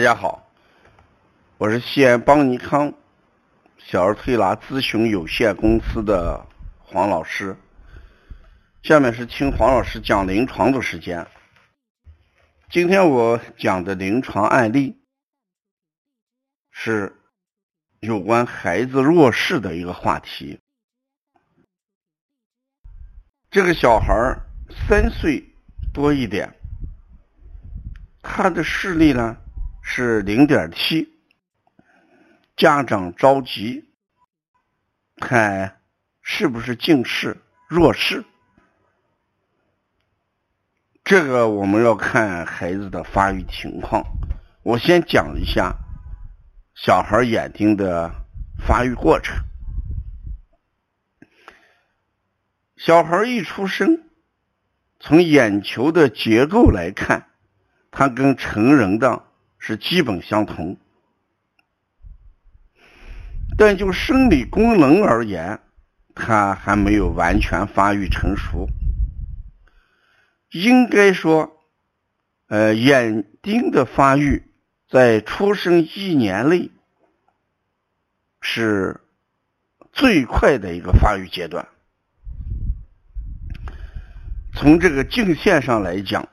大家好，我是西安邦尼康小儿推拿咨询有限公司的黄老师。下面是听黄老师讲临床的时间。今天我讲的临床案例是有关孩子弱视的一个话题。这个小孩三岁多一点，他的视力呢？是零点七，家长着急，看是不是近视、弱视。这个我们要看孩子的发育情况。我先讲一下小孩眼睛的发育过程。小孩一出生，从眼球的结构来看，他跟成人的。是基本相同，但就生理功能而言，它还没有完全发育成熟。应该说，呃，眼睛的发育在出生一年内是最快的一个发育阶段。从这个镜线上来讲。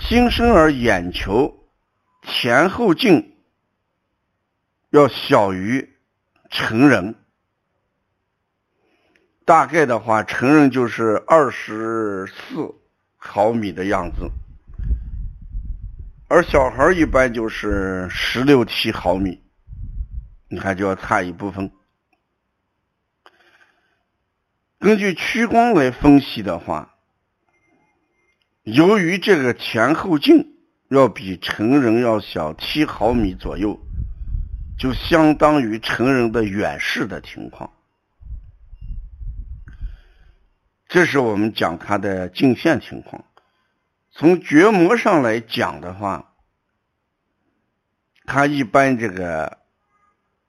新生儿眼球前后径要小于成人，大概的话，成人就是二十四毫米的样子，而小孩一般就是十六七毫米，你看就要差一部分。根据屈光来分析的话。由于这个前后径要比成人要小七毫米左右，就相当于成人的远视的情况。这是我们讲它的镜线情况。从角膜上来讲的话，它一般这个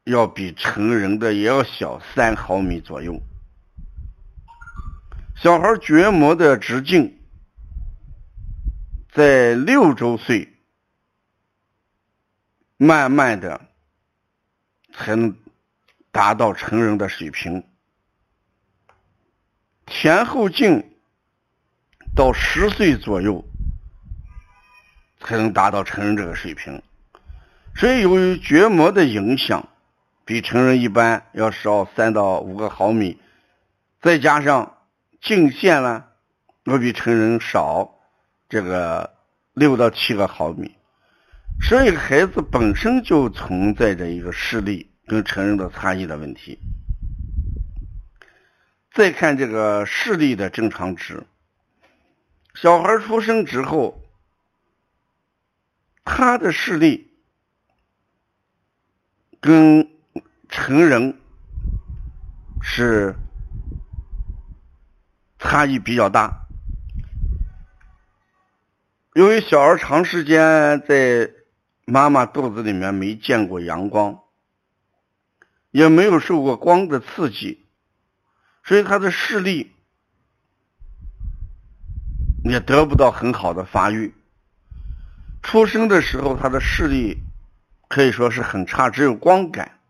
要比成人的也要小三毫米左右。小孩角膜的直径。在六周岁，慢慢的才能达到成人的水平。前后径到十岁左右才能达到成人这个水平。所以，由于角膜的影响，比成人一般要少三到五个毫米，再加上镜线呢，要比成人少。这个六到七个毫米，所以孩子本身就存在着一个视力跟成人的差异的问题。再看这个视力的正常值，小孩出生之后，他的视力跟成人是差异比较大。由于小孩长时间在妈妈肚子里面没见过阳光，也没有受过光的刺激，所以他的视力也得不到很好的发育。出生的时候，他的视力可以说是很差，只有光感，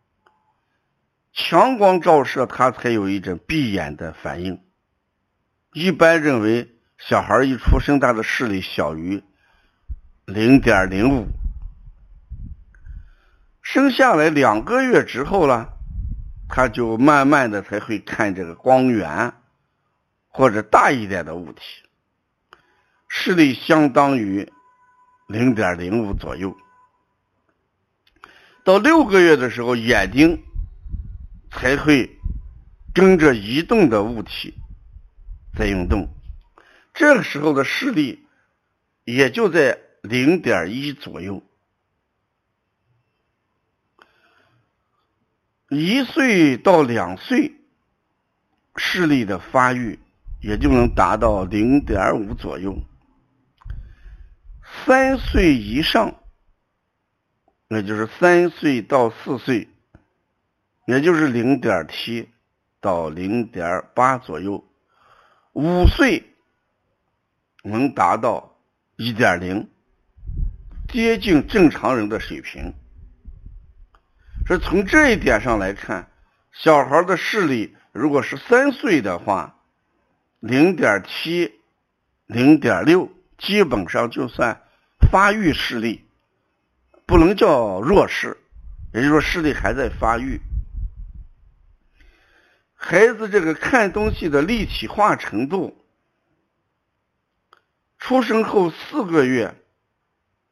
强光照射他才有一种闭眼的反应。一般认为。小孩一出生，他的视力小于零点零五，生下来两个月之后呢，他就慢慢的才会看这个光源或者大一点的物体，视力相当于零点零五左右。到六个月的时候，眼睛才会跟着移动的物体在运动。这个时候的视力也就在零点一左右，一岁到两岁视力的发育也就能达到零点五左右，三岁以上，那就是三岁到四岁，也就是零点七到零点八左右，五岁。能达到一点零，接近正常人的水平。所以从这一点上来看，小孩的视力如果是三岁的话，零点七、零点六，基本上就算发育视力，不能叫弱视，也就是说视力还在发育。孩子这个看东西的立体化程度。出生后四个月，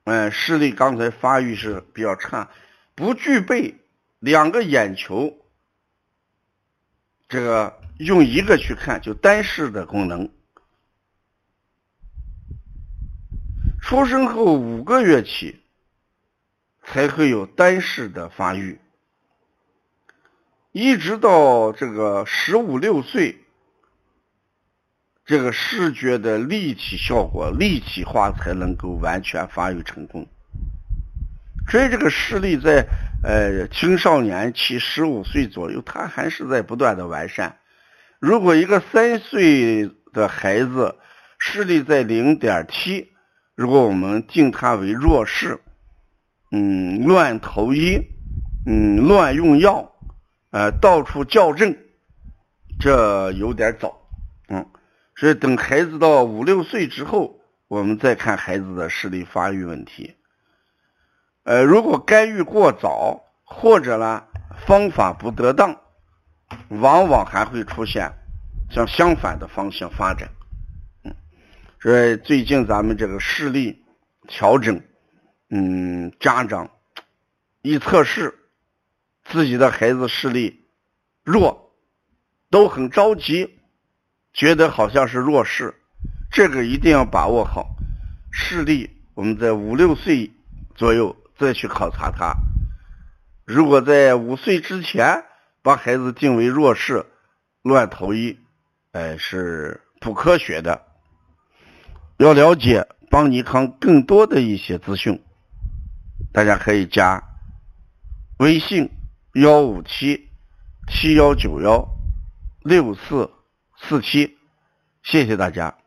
嗯，视力刚才发育是比较差，不具备两个眼球，这个用一个去看就单视的功能。出生后五个月起，才会有单视的发育，一直到这个十五六岁。这个视觉的立体效果、立体化才能够完全发育成功。所以，这个视力在呃青少年期十五岁左右，它还是在不断的完善。如果一个三岁的孩子视力在零点七，如果我们定他为弱视，嗯，乱投医，嗯，乱用药，呃，到处校正，这有点早，嗯。所以，等孩子到五六岁之后，我们再看孩子的视力发育问题。呃，如果干预过早，或者呢方法不得当，往往还会出现向相反的方向发展。嗯，所以最近咱们这个视力调整，嗯，家长一测试自己的孩子视力弱，都很着急。觉得好像是弱视，这个一定要把握好。视力，我们在五六岁左右再去考察他。如果在五岁之前把孩子定为弱视，乱投医，哎，是不科学的。要了解邦尼康更多的一些资讯，大家可以加微信幺五七七幺九幺六四。四期，谢谢大家。